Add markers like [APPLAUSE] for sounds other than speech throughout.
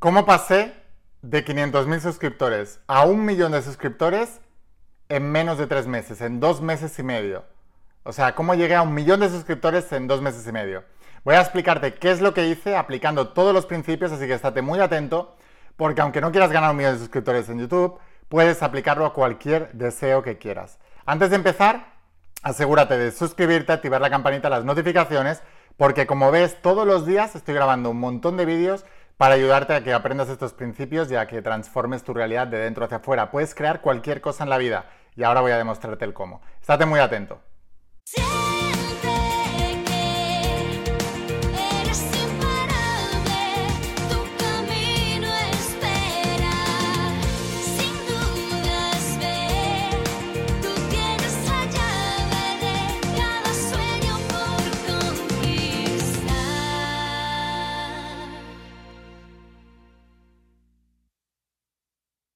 ¿Cómo pasé de 500.000 suscriptores a un millón de suscriptores en menos de tres meses, en dos meses y medio? O sea, ¿cómo llegué a un millón de suscriptores en dos meses y medio? Voy a explicarte qué es lo que hice aplicando todos los principios, así que estate muy atento, porque aunque no quieras ganar un millón de suscriptores en YouTube, puedes aplicarlo a cualquier deseo que quieras. Antes de empezar, asegúrate de suscribirte, activar la campanita, las notificaciones, porque como ves, todos los días estoy grabando un montón de vídeos para ayudarte a que aprendas estos principios y a que transformes tu realidad de dentro hacia afuera. Puedes crear cualquier cosa en la vida y ahora voy a demostrarte el cómo. Estate muy atento.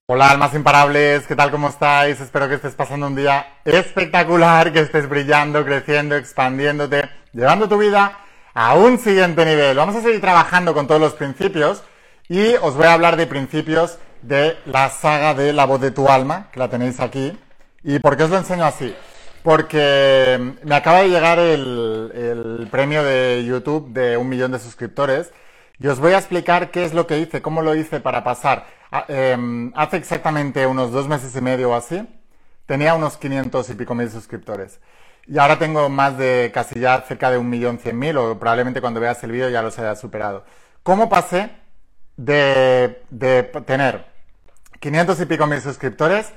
Hola almas imparables, ¿qué tal? ¿Cómo estáis? Espero que estés pasando un día espectacular, que estés brillando, creciendo, expandiéndote, llevando tu vida a un siguiente nivel. Vamos a seguir trabajando con todos los principios y os voy a hablar de principios de la saga de la voz de tu alma, que la tenéis aquí. ¿Y por qué os lo enseño así? Porque me acaba de llegar el, el premio de YouTube de un millón de suscriptores y os voy a explicar qué es lo que hice, cómo lo hice para pasar Ah, em, hace exactamente unos dos meses y medio o así, tenía unos 500 y pico mil suscriptores. Y ahora tengo más de casi ya cerca de un millón cien mil, o probablemente cuando veas el vídeo ya los haya superado. ¿Cómo pasé de, de tener 500 y pico mil suscriptores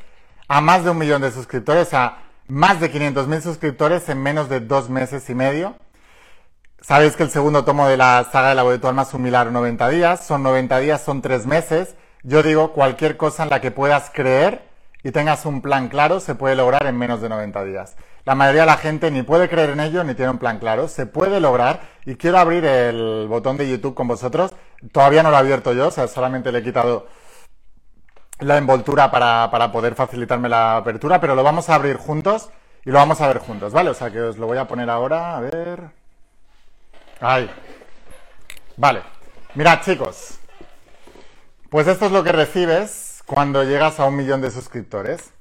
a más de un millón de suscriptores, a más de 500 mil suscriptores en menos de dos meses y medio? Sabéis que el segundo tomo de la saga de la voz de tu alma es un milagro 90 días, son 90 días, son tres meses yo digo, cualquier cosa en la que puedas creer y tengas un plan claro se puede lograr en menos de 90 días. La mayoría de la gente ni puede creer en ello ni tiene un plan claro. Se puede lograr y quiero abrir el botón de YouTube con vosotros. Todavía no lo he abierto yo, o sea, solamente le he quitado la envoltura para, para poder facilitarme la apertura, pero lo vamos a abrir juntos y lo vamos a ver juntos, ¿vale? O sea que os lo voy a poner ahora, a ver. Ahí. Vale. Mirad, chicos. Pues esto es lo que recibes cuando llegas a un millón de suscriptores.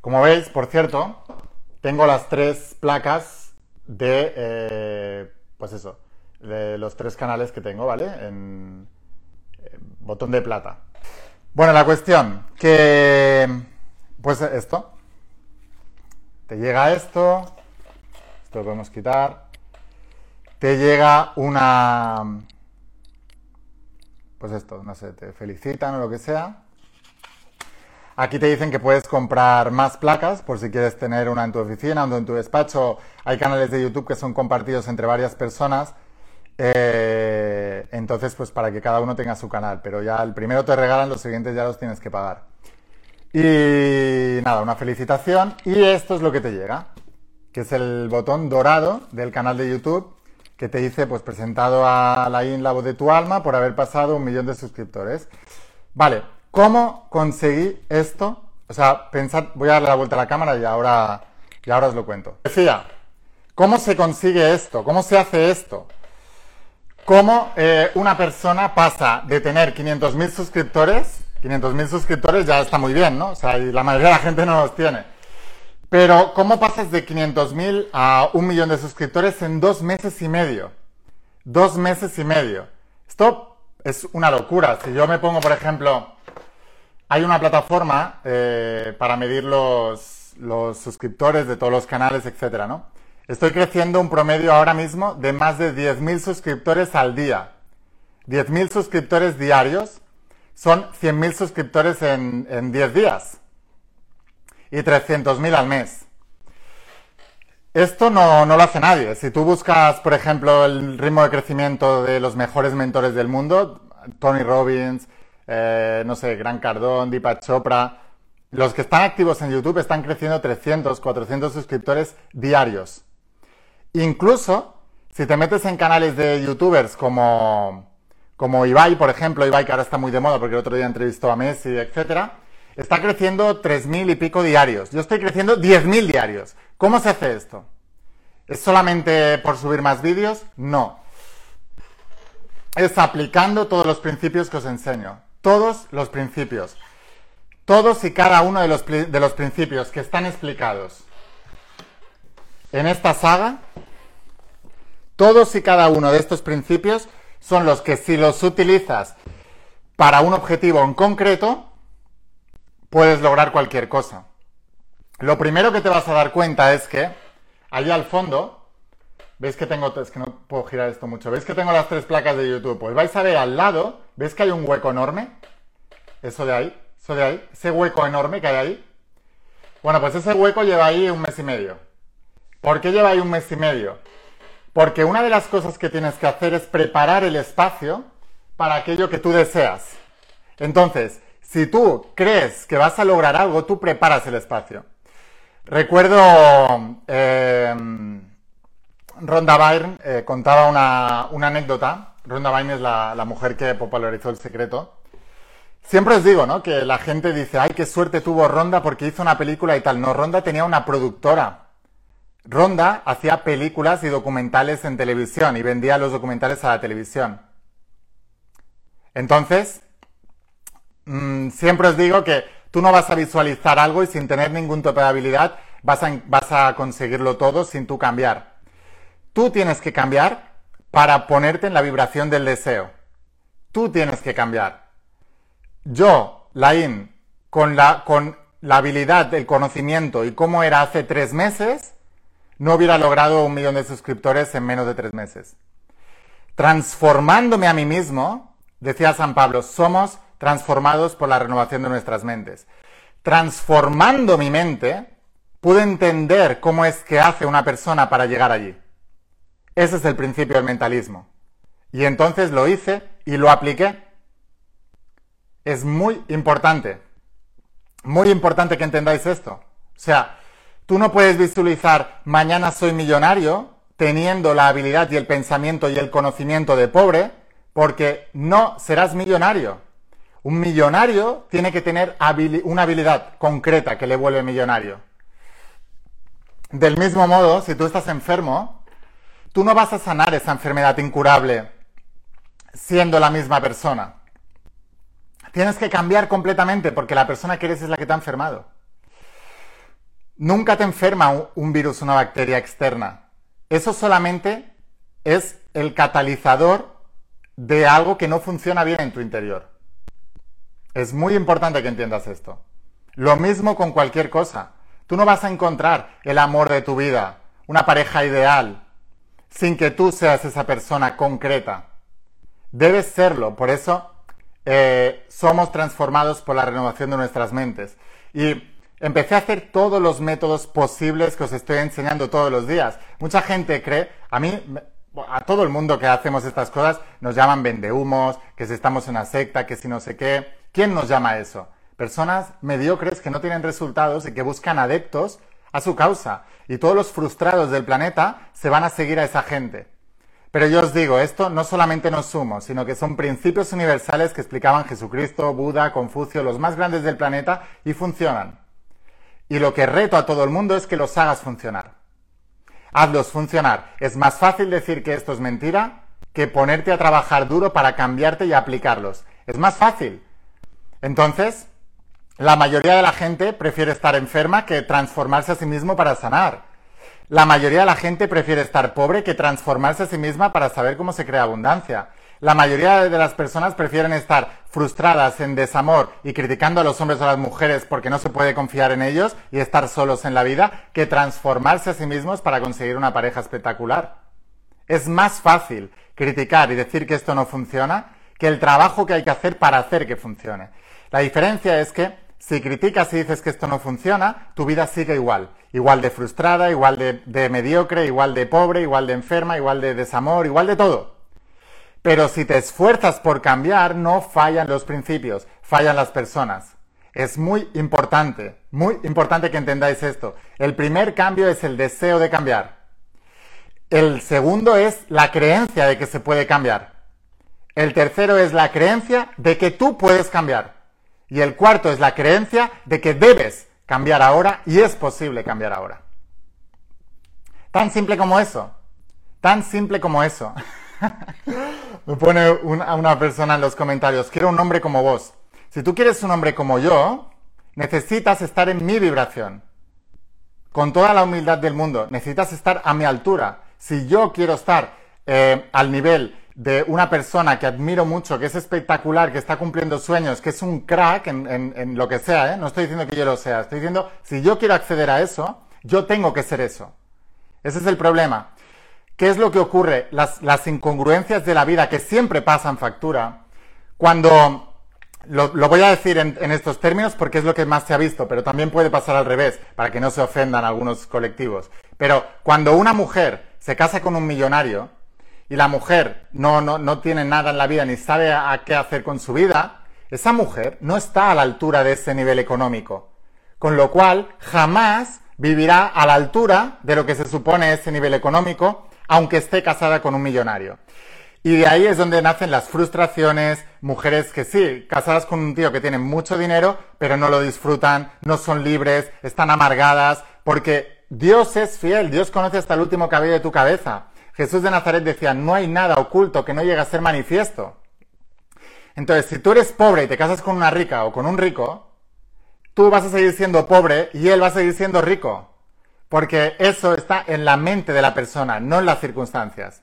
Como veis, por cierto, tengo las tres placas de, eh, pues eso, de los tres canales que tengo, ¿vale? En, botón de plata. Bueno, la cuestión, que, pues esto, te llega esto, esto lo podemos quitar, te llega una, pues esto, no sé, te felicitan o lo que sea. Aquí te dicen que puedes comprar más placas por si quieres tener una en tu oficina o en tu despacho. Hay canales de YouTube que son compartidos entre varias personas. Eh, entonces, pues para que cada uno tenga su canal. Pero ya el primero te regalan, los siguientes ya los tienes que pagar. Y nada, una felicitación. Y esto es lo que te llega, que es el botón dorado del canal de YouTube que te dice, pues presentado a la IN La Voz de tu Alma por haber pasado un millón de suscriptores. Vale, ¿cómo conseguí esto? O sea, pensad, voy a darle la vuelta a la cámara y ahora, y ahora os lo cuento. Decía, ¿cómo se consigue esto? ¿Cómo se hace esto? ¿Cómo eh, una persona pasa de tener 500.000 suscriptores? 500.000 suscriptores ya está muy bien, ¿no? O sea, y la mayoría de la gente no los tiene. Pero, ¿cómo pasas de 500.000 a un millón de suscriptores en dos meses y medio? Dos meses y medio. Esto es una locura. Si yo me pongo, por ejemplo, hay una plataforma eh, para medir los, los, suscriptores de todos los canales, etcétera, ¿no? Estoy creciendo un promedio ahora mismo de más de 10.000 suscriptores al día. 10.000 suscriptores diarios son 100.000 suscriptores en, en 10 días y 300.000 al mes. Esto no, lo hace nadie. Si tú buscas, por ejemplo, el ritmo de crecimiento de los mejores mentores del mundo, Tony Robbins, eh, no sé, Gran Cardón, Deepak Chopra, los que están activos en YouTube están creciendo 300, 400 suscriptores diarios. Incluso, si te metes en canales de youtubers como, como Ibai, por ejemplo, Ibai que ahora está muy de moda porque el otro día entrevistó a Messi, etcétera, está creciendo 3.000 y pico diarios. Yo estoy creciendo 10.000 diarios. ¿Cómo se hace esto? ¿Es solamente por subir más vídeos? No. es aplicando todos los principios que os enseño. Todos los principios. Todos y cada uno de los, de los principios que están explicados en esta saga, todos y cada uno de estos principios son los que si los utilizas para un objetivo en concreto, puedes lograr cualquier cosa. Lo primero que te vas a dar cuenta es que allá al fondo, veis que tengo, es que no puedo girar esto mucho, veis que tengo las tres placas de YouTube, pues vais a ver al lado, ¿veis que hay un hueco enorme? Eso de ahí, eso de ahí, ese hueco enorme que hay ahí. Bueno, pues ese hueco lleva ahí un mes y medio. ¿Por qué lleva ahí un mes y medio? Porque una de las cosas que tienes que hacer es preparar el espacio para aquello que tú deseas. Entonces, si tú crees que vas a lograr algo, tú preparas el espacio. Recuerdo eh, Ronda Byrne contaba una, anécdota. Ronda Byrne es la, la, mujer que popularizó el secreto. Siempre os digo, ¿no? Que la gente dice, ay, qué suerte tuvo Ronda porque hizo una película y tal. No, Ronda tenía una productora. Ronda hacía películas y documentales en televisión y vendía los documentales a la televisión. Entonces, mm, siempre os digo que tú no vas a visualizar algo y sin tener ningún tipo de habilidad vas a, conseguirlo todo sin tú cambiar. Tú tienes que cambiar para ponerte en la vibración del deseo. Tú tienes que cambiar. Yo, Lain, con la, con la habilidad, el conocimiento y cómo era hace tres meses, no hubiera logrado un millón de suscriptores en menos de tres meses. Transformándome a mí mismo, decía San Pablo, somos transformados por la renovación de nuestras mentes. Transformando mi mente, pude entender cómo es que hace una persona para llegar allí. Ese es el principio del mentalismo. Y entonces lo hice y lo apliqué. Es muy importante, muy importante que entendáis esto. O sea, Tú no puedes visualizar mañana soy millonario teniendo la habilidad y el pensamiento y el conocimiento de pobre, porque no serás millonario. Un millonario tiene que tener una habilidad concreta que le vuelve millonario. Del mismo modo, si tú estás enfermo, tú no vas a sanar esa enfermedad incurable siendo la misma persona. Tienes que cambiar completamente porque la persona que eres es la que te ha enfermado. Nunca te enferma un virus una bacteria externa. Eso solamente es el catalizador de algo que no funciona bien en tu interior. Es muy importante que entiendas esto. Lo mismo con cualquier cosa. Tú no vas a encontrar el amor de tu vida, una pareja ideal, sin que tú seas esa persona concreta. Debes serlo. Por eso eh, somos transformados por la renovación de nuestras mentes. Y empecé a hacer todos los métodos posibles que os estoy enseñando todos los días. Mucha gente cree, a mí, a todo el mundo que hacemos estas cosas, nos llaman vendehumos, que si estamos en una secta, que si no sé qué. ¿Quién nos llama eso? Personas mediocres que no tienen resultados y que buscan adeptos a su causa. Y todos los frustrados del planeta se van a seguir a esa gente. Pero yo os digo, esto no solamente nos sumo, sino que son principios universales que explicaban Jesucristo, Buda, Confucio, los más grandes del planeta, y funcionan. Y lo que reto a todo el mundo es que los hagas funcionar. Hazlos funcionar. Es más fácil decir que esto es mentira que ponerte a trabajar duro para cambiarte y aplicarlos. Es más fácil. Entonces, la mayoría de la gente prefiere estar enferma que transformarse a sí mismo para sanar. La mayoría de la gente prefiere estar pobre que transformarse a sí misma para saber cómo se crea abundancia. La mayoría de las personas prefieren estar frustradas en desamor y criticando a los hombres o a las mujeres porque no se puede confiar en ellos y estar solos en la vida que transformarse a sí mismos para conseguir una pareja espectacular. Es más fácil criticar y decir que esto no funciona que el trabajo que hay que hacer para hacer que funcione. La diferencia es que si criticas y dices que esto no funciona, tu vida sigue igual. Igual de frustrada, igual de, mediocre, igual de pobre, igual de enferma, igual de desamor, igual de todo. Pero si te esfuerzas por cambiar, no fallan los principios, fallan las personas. Es muy importante, muy importante que entendáis esto. El primer cambio es el deseo de cambiar. El segundo es la creencia de que se puede cambiar. El tercero es la creencia de que tú puedes cambiar. Y el cuarto es la creencia de que debes cambiar ahora y es posible cambiar ahora. Tan simple como eso. Tan simple como eso. [LAUGHS] Me pone una, una persona en los comentarios, quiero un hombre como vos. Si tú quieres un hombre como yo, necesitas estar en mi vibración. Con toda la humildad del mundo, necesitas estar a mi altura. Si yo quiero estar eh, al nivel de una persona que admiro mucho, que es espectacular, que está cumpliendo sueños, que es un crack en, lo que sea, ¿eh? no estoy diciendo que yo lo sea, estoy diciendo, si yo quiero acceder a eso, yo tengo que ser eso. Ese es el problema. ¿Qué es lo que ocurre? Las, incongruencias de la vida que siempre pasan factura. Cuando, lo, voy a decir en, en, estos términos porque es lo que más se ha visto, pero también puede pasar al revés, para que no se ofendan algunos colectivos. Pero cuando una mujer se casa con un millonario, y la mujer no, no, no tiene nada en la vida ni sabe a, qué hacer con su vida, esa mujer no está a la altura de ese nivel económico. Con lo cual, jamás vivirá a la altura de lo que se supone ese nivel económico, aunque esté casada con un millonario. Y de ahí es donde nacen las frustraciones, mujeres que sí, casadas con un tío que tiene mucho dinero, pero no lo disfrutan, no son libres, están amargadas, porque Dios es fiel, Dios conoce hasta el último cabello de tu cabeza. Jesús de Nazaret decía, no hay nada oculto que no llegue a ser manifiesto. Entonces, si tú eres pobre y te casas con una rica o con un rico, tú vas a seguir siendo pobre y él va a seguir siendo rico. Porque eso está en la mente de la persona, no en las circunstancias.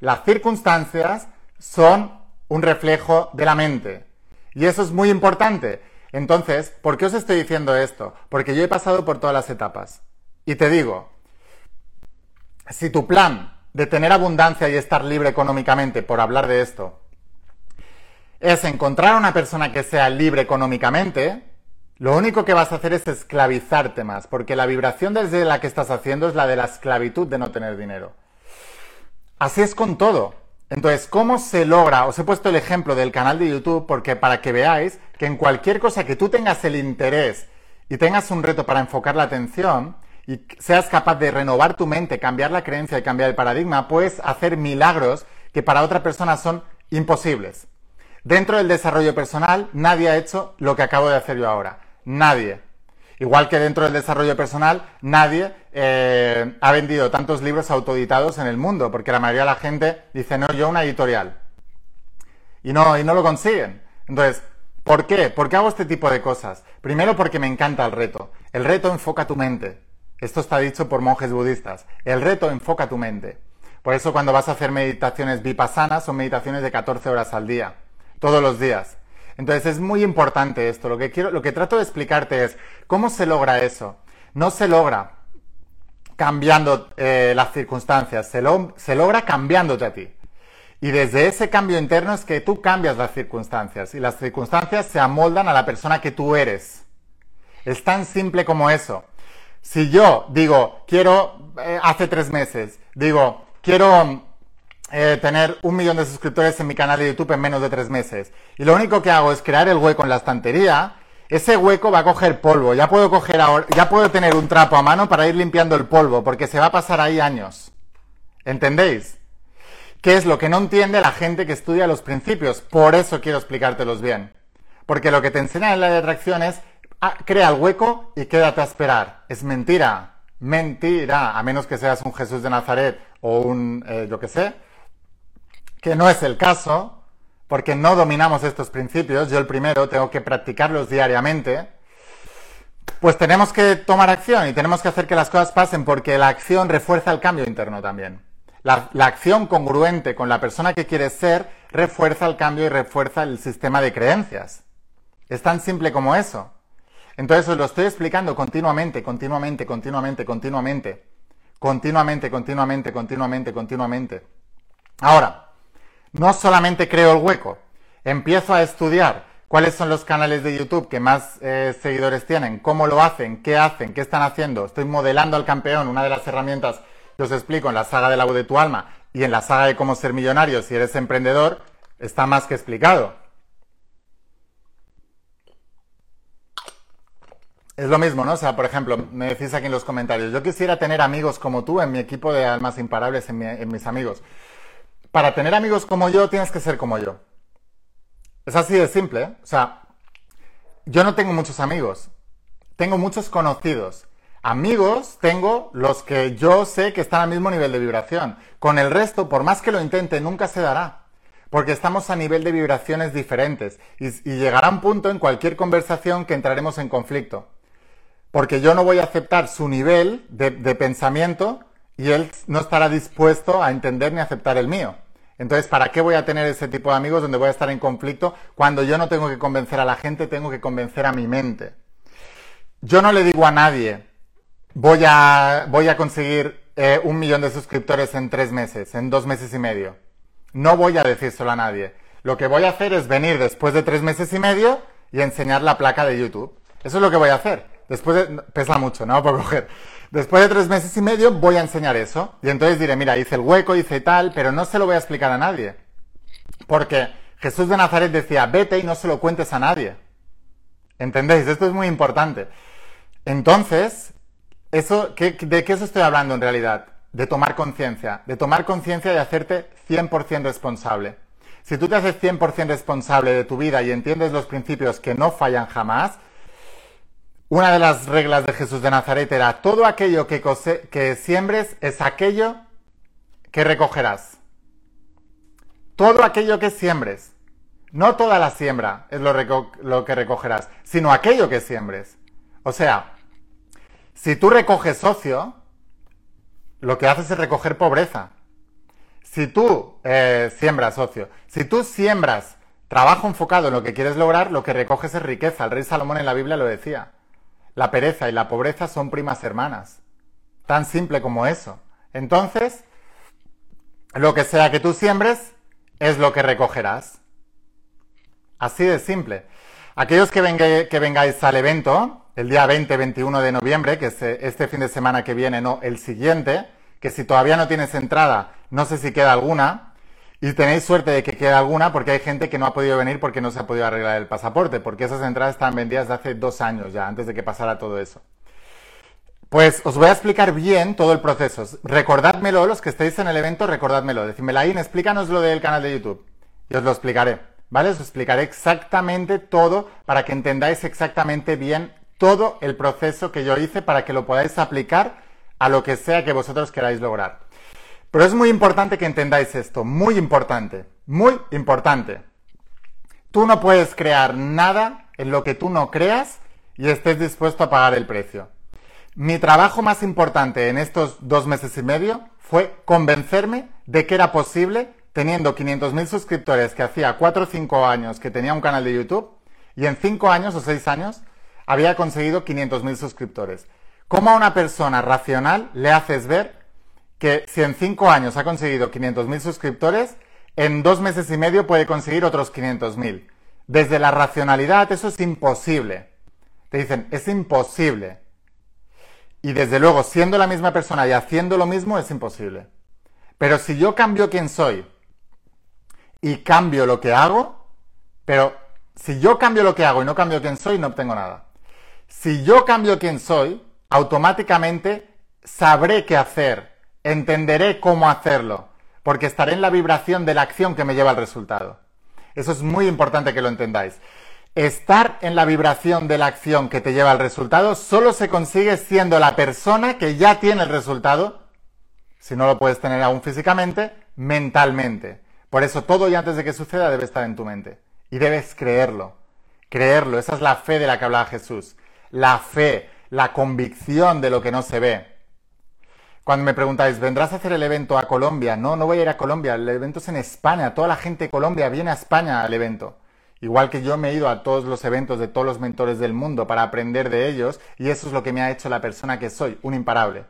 Las circunstancias son un reflejo de la mente. Y eso es muy importante. Entonces, ¿por qué os estoy diciendo esto? Porque yo he pasado por todas las etapas. Y te digo, si tu plan de tener abundancia y estar libre económicamente, por hablar de esto, es encontrar a una persona que sea libre económicamente, lo único que vas a hacer es esclavizarte más, porque la vibración desde la que estás haciendo es la de la esclavitud de no tener dinero. Así es con todo. Entonces, ¿cómo se logra? Os he puesto el ejemplo del canal de YouTube porque para que veáis que en cualquier cosa que tú tengas el interés y tengas un reto para enfocar la atención, y seas capaz de renovar tu mente, cambiar la creencia y cambiar el paradigma, puedes hacer milagros que para otra persona son imposibles. Dentro del desarrollo personal, nadie ha hecho lo que acabo de hacer yo ahora. Nadie. Igual que dentro del desarrollo personal, nadie eh, ha vendido tantos libros autoeditados en el mundo, porque la mayoría de la gente dice, no, yo una editorial. Y no, y no lo consiguen. Entonces, ¿por qué? ¿Por qué hago este tipo de cosas? Primero porque me encanta el reto. El reto enfoca tu mente. Esto está dicho por monjes budistas. El reto enfoca tu mente. Por eso cuando vas a hacer meditaciones vipassanas son meditaciones de 14 horas al día, todos los días. Entonces es muy importante esto. Lo que quiero, lo que trato de explicarte es cómo se logra eso. No se logra cambiando eh, las circunstancias, se, se logra cambiándote a ti. Y desde ese cambio interno es que tú cambias las circunstancias y las circunstancias se amoldan a la persona que tú eres. Es tan simple como eso. Si yo digo, quiero, eh, hace tres meses, digo, quiero eh, tener un millón de suscriptores en mi canal de YouTube en menos de tres meses, y lo único que hago es crear el hueco en la estantería, ese hueco va a coger polvo. Ya puedo coger ahora, ya puedo tener un trapo a mano para ir limpiando el polvo, porque se va a pasar ahí años. ¿Entendéis? ¿Qué es lo que no entiende la gente que estudia los principios? Por eso quiero explicártelos bien. Porque lo que te enseña en la de atracción es Ah, crea el hueco y quédate a esperar. Es mentira. Mentira. A menos que seas un Jesús de Nazaret o un, eh, yo que sé, que no es el caso, porque no dominamos estos principios. Yo el primero tengo que practicarlos diariamente. Pues tenemos que tomar acción y tenemos que hacer que las cosas pasen porque la acción refuerza el cambio interno también. La, la, acción congruente con la persona que quieres ser refuerza el cambio y refuerza el sistema de creencias. Es tan simple como eso. Entonces os lo estoy explicando continuamente, continuamente, continuamente, continuamente. Continuamente, continuamente, continuamente, continuamente. Ahora, no solamente creo el hueco, empiezo a estudiar cuáles son los canales de YouTube que más eh, seguidores tienen, cómo lo hacen, qué hacen, qué están haciendo. Estoy modelando al campeón, una de las herramientas que os explico en la saga de la voz de tu alma y en la saga de cómo ser millonario si eres emprendedor, está más que explicado. Es lo mismo, ¿no? O sea, por ejemplo, me decís aquí en los comentarios, yo quisiera tener amigos como tú en mi equipo de almas imparables, en, mis amigos. Para tener amigos como yo, tienes que ser como yo. Es así de simple, ¿eh? O sea, yo no tengo muchos amigos, tengo muchos conocidos. Amigos tengo los que yo sé que están al mismo nivel de vibración. Con el resto, por más que lo intente, nunca se dará. Porque estamos a nivel de vibraciones diferentes. Y, llegará un punto en cualquier conversación que entraremos en conflicto. Porque yo no voy a aceptar su nivel de, pensamiento y él no estará dispuesto a entender ni aceptar el mío. Entonces, ¿para qué voy a tener ese tipo de amigos donde voy a estar en conflicto cuando yo no tengo que convencer a la gente, tengo que convencer a mi mente? Yo no le digo a nadie, voy a, voy a conseguir eh, un millón de suscriptores en tres meses, en dos meses y medio. No voy a decírselo a nadie. Lo que voy a hacer es venir después de tres meses y medio y enseñar la placa de YouTube. Eso es lo que voy a hacer. Después de, pesa mucho, ¿no? [LAUGHS] Por coger. Después de tres meses y medio voy a enseñar eso. Y entonces diré, mira, hice el hueco, hice tal, pero no se lo voy a explicar a nadie. Porque Jesús de Nazaret decía, vete y no se lo cuentes a nadie. ¿Entendéis? Esto es muy importante. Entonces, ¿de qué os estoy hablando en realidad? De tomar conciencia, de tomar conciencia y hacerte 100% responsable. Si tú te haces 100% responsable de tu vida y entiendes los principios que no fallan jamás, una de las reglas de Jesús de Nazaret era, todo aquello que, que siembres es aquello que recogerás. Todo aquello que siembres. No toda la siembra es lo, que recogerás, sino aquello que siembres. O sea, si tú recoges socio, lo que haces es recoger pobreza. Si tú eh, siembras socio, si tú siembras trabajo enfocado en lo que quieres lograr, lo que recoges es riqueza. El rey Salomón en la Biblia lo decía. La pereza y la pobreza son primas hermanas. Tan simple como eso. Entonces, lo que sea que tú siembres es lo que recogerás. Así de simple. Aquellos que, vengáis al evento, el día 20-21 de noviembre, que es eh, este fin de semana que viene, no, el siguiente, que si todavía no tienes entrada, no sé si queda alguna, y tenéis suerte de que quede alguna porque hay gente que no ha podido venir porque no se ha podido arreglar el pasaporte, porque esas entradas están vendidas de hace dos años ya, antes de que pasara todo eso. Pues os voy a explicar bien todo el proceso. Recordádmelo, los que estéis en el evento, recordádmelo. Decidme, Laín, explícanos lo del canal de YouTube. Y os lo explicaré. ¿Vale? Os explicaré exactamente todo para que entendáis exactamente bien todo el proceso que yo hice para que lo podáis aplicar a lo que sea que vosotros queráis lograr. Pero es muy importante que entendáis esto, muy importante, muy importante. Tú no puedes crear nada en lo que tú no creas y estés dispuesto a pagar el precio. Mi trabajo más importante en estos dos meses y medio fue convencerme de que era posible, teniendo 500.000 suscriptores que hacía 4 o 5 años que tenía un canal de YouTube, y en 5 años o 6 años había conseguido 500.000 suscriptores. ¿Cómo a una persona racional le haces ver que si en 5 años ha conseguido 500.000 suscriptores, en dos meses y medio puede conseguir otros 500.000? Desde la racionalidad eso es imposible. Te dicen, es imposible. Y desde luego, siendo la misma persona y haciendo lo mismo, es imposible. Pero si yo cambio quién soy y cambio lo que hago, pero si yo cambio lo que hago y no cambio quién soy, no obtengo nada. Si yo cambio quién soy, automáticamente sabré qué hacer, entenderé cómo hacerlo, porque estaré en la vibración de la acción que me lleva al resultado. Eso es muy importante que lo entendáis. Estar en la vibración de la acción que te lleva al resultado solo se consigue siendo la persona que ya tiene el resultado, si no lo puedes tener aún físicamente, mentalmente. Por eso todo y antes de que suceda debe estar en tu mente. Y debes creerlo. Creerlo. Esa es la fe de la que hablaba Jesús la fe, la convicción de lo que no se ve. Cuando me preguntáis, ¿vendrás a hacer el evento a Colombia? No, no voy a ir a Colombia, el evento es en España, toda la gente de Colombia viene a España al evento. Igual que yo me he ido a todos los eventos de todos los mentores del mundo para aprender de ellos y eso es lo que me ha hecho la persona que soy, un imparable.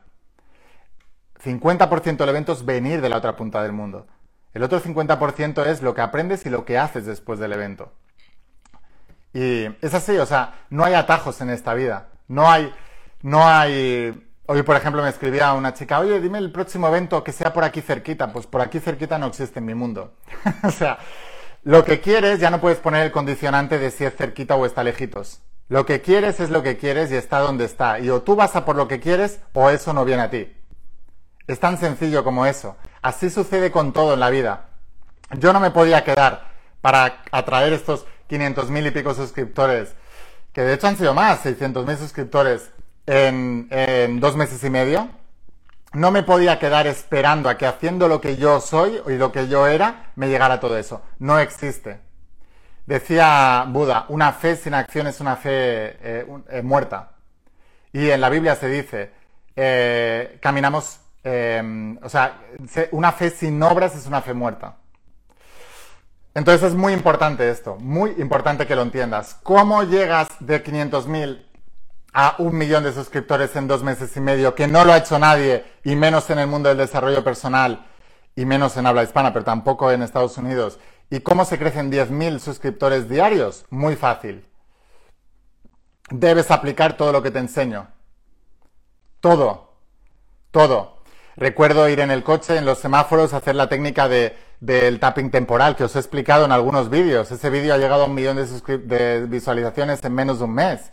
50% del evento es venir de la otra punta del mundo. El otro 50% es lo que aprendes y lo que haces después del evento. Y es así, o sea, no hay atajos en esta vida. No hay, no hay. Hoy, por ejemplo, me escribía una chica, oye, dime el próximo evento que sea por aquí cerquita. Pues por aquí cerquita no existe en mi mundo. [LAUGHS] o sea, lo que quieres ya no puedes poner el condicionante de si es cerquita o está lejitos. Lo que quieres es lo que quieres y está donde está. Y o tú vas a por lo que quieres o eso no viene a ti. Es tan sencillo como eso. Así sucede con todo en la vida. Yo no me podía quedar para atraer estos 500 mil y pico suscriptores, que de hecho han sido más, 600 mil suscriptores, en, dos meses y medio. No me podía quedar esperando a que haciendo lo que yo soy y lo que yo era me llegara todo eso. No existe. Decía Buda, una fe sin acción es una fe eh, eh, muerta. Y en la Biblia se dice, eh, caminamos, eh, o sea, se- una fe sin obras es una fe muerta. Entonces es muy importante esto, muy importante que lo entiendas. ¿Cómo llegas de 500.000 a un millón de suscriptores en dos meses y medio, que no lo ha hecho nadie, y menos en el mundo del desarrollo personal, y menos en habla hispana, pero tampoco en Estados Unidos? ¿Y cómo se crecen 10.000 suscriptores diarios? Muy fácil. Debes aplicar todo lo que te enseño. Todo. Todo. Recuerdo ir en el coche, en los semáforos, hacer la técnica de, del tapping temporal que os he explicado en algunos vídeos. Ese vídeo ha llegado a un millón de, de visualizaciones en menos de un mes.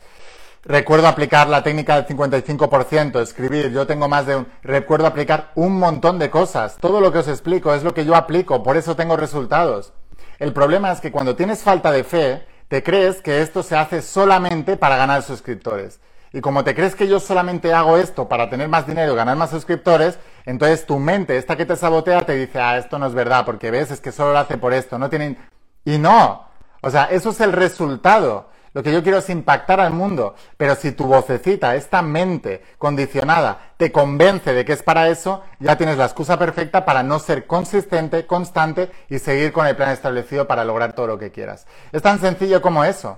Recuerdo aplicar la técnica del 55%, escribir, yo tengo más de un... Recuerdo aplicar un montón de cosas. Todo lo que os explico es lo que yo aplico, por eso tengo resultados. El problema es que cuando tienes falta de fe, te crees que esto se hace solamente para ganar suscriptores. Y como te crees que yo solamente hago esto para tener más dinero y ganar más suscriptores, entonces tu mente, esta que te sabotea, te dice, ah, esto no es verdad, porque ves, es que solo lo hace por esto, no tienen... Y no, o sea, eso es el resultado. Lo que yo quiero es impactar al mundo, pero si tu vocecita, esta mente condicionada, te convence de que es para eso, ya tienes la excusa perfecta para no ser consistente, constante y seguir con el plan establecido para lograr todo lo que quieras. Es tan sencillo como eso.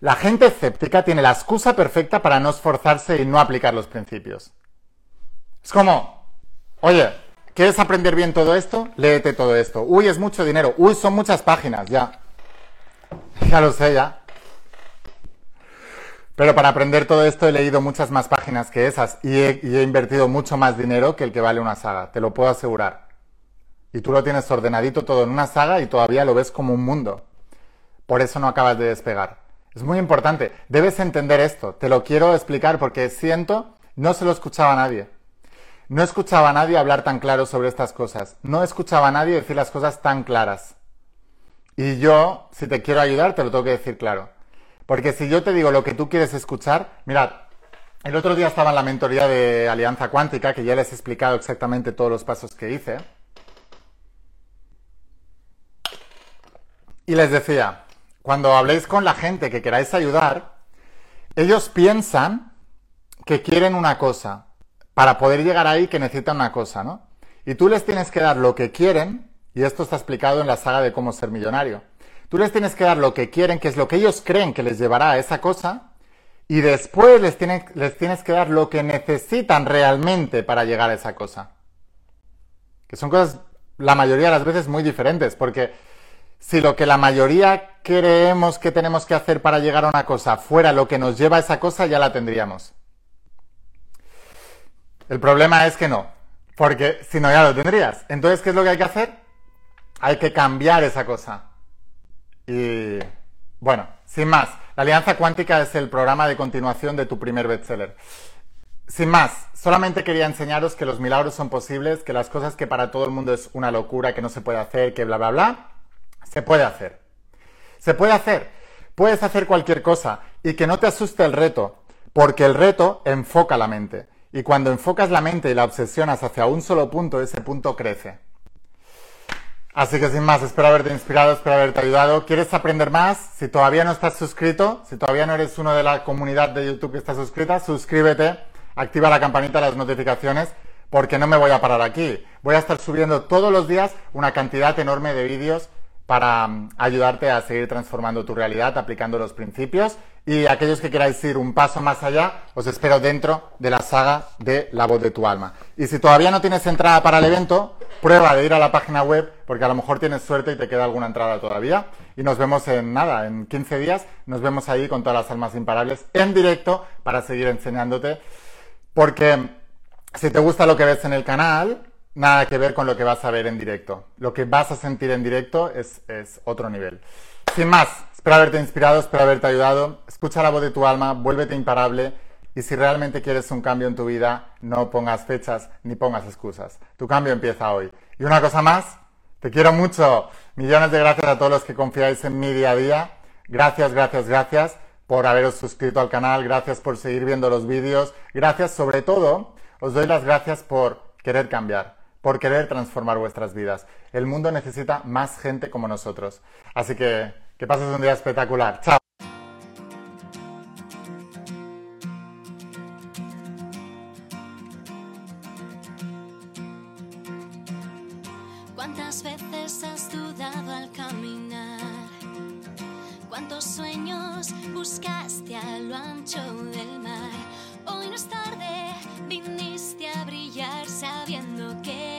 La gente escéptica tiene la excusa perfecta para no esforzarse y no aplicar los principios. Es como, oye, ¿quieres aprender bien todo esto? Léete todo esto. Uy, es mucho dinero. Uy, son muchas páginas, ya. Ya lo sé, ya. Pero para aprender todo esto he leído muchas más páginas que esas y he, invertido mucho más dinero que el que vale una saga, te lo puedo asegurar. Y tú lo tienes ordenadito todo en una saga y todavía lo ves como un mundo. Por eso no acabas de despegar. Es muy importante. Debes entender esto. Te lo quiero explicar porque siento, no se lo escuchaba a nadie. No escuchaba a nadie hablar tan claro sobre estas cosas. No escuchaba a nadie decir las cosas tan claras. Y yo, si te quiero ayudar, te lo tengo que decir claro. Porque si yo te digo lo que tú quieres escuchar, mirad, el otro día estaba en la mentoría de Alianza Cuántica, que ya les he explicado exactamente todos los pasos que hice. Y les decía, cuando habléis con la gente que queráis ayudar, ellos piensan que quieren una cosa. Para poder llegar ahí que necesitan una cosa, ¿no? Y tú les tienes que dar lo que quieren, y esto está explicado en la saga de cómo ser millonario. Tú les tienes que dar lo que quieren, que es lo que ellos creen que les llevará a esa cosa, y después les tienes, les tienes que dar lo que necesitan realmente para llegar a esa cosa. Que son cosas, la mayoría de las veces, muy diferentes, porque si lo que la mayoría creemos que tenemos que hacer para llegar a una cosa fuera lo que nos lleva a esa cosa, ya la tendríamos. El problema es que no, porque si no ya lo tendrías. Entonces, ¿qué es lo que hay que hacer? Hay que cambiar esa cosa. Y bueno, sin más, la Alianza Cuántica es el programa de continuación de tu primer bestseller. Sin más, solamente quería enseñaros que los milagros son posibles, que las cosas que para todo el mundo es una locura, que no se puede hacer, que bla, bla, bla, se puede hacer. Se puede hacer. Puedes hacer cualquier cosa y que no te asuste el reto, porque el reto enfoca la mente. Y cuando enfocas la mente y la obsesionas hacia un solo punto, ese punto crece. Así que sin más, espero haberte inspirado, espero haberte ayudado. ¿Quieres aprender más? Si todavía no estás suscrito, si todavía no eres uno de la comunidad de YouTube que está suscrita, suscríbete, activa la campanita de las notificaciones, porque no me voy a parar aquí. Voy a estar subiendo todos los días una cantidad enorme de vídeos para um, ayudarte a seguir transformando tu realidad aplicando los principios. Y aquellos que queráis ir un paso más allá, os espero dentro de la saga de La voz de tu alma. Y si todavía no tienes entrada para el evento, prueba de ir a la página web, porque a lo mejor tienes suerte y te queda alguna entrada todavía. Y nos vemos en nada, en 15 días, nos vemos ahí con todas las almas imparables en directo para seguir enseñándote. Porque si te gusta lo que ves en el canal, nada que ver con lo que vas a ver en directo. Lo que vas a sentir en directo es, es otro nivel. Sin más, espero haberte inspirado, espero haberte ayudado. Escucha la voz de tu alma, vuélvete imparable. Y si realmente quieres un cambio en tu vida, no pongas fechas ni pongas excusas. Tu cambio empieza hoy. Y una cosa más, te quiero mucho. Millones de gracias a todos los que confiáis en mi día a día. Gracias, gracias, gracias por haberos suscrito al canal, gracias por seguir viendo los vídeos, gracias sobre todo, os doy las gracias por querer cambiar, por querer transformar vuestras vidas. El mundo necesita más gente como nosotros. Así que que pases un día espectacular. Chao. ¿Cuántas veces has dudado al caminar? ¿Cuántos sueños buscaste a lo ancho del mar? Hoy no es tarde, viniste a brillar sabiendo que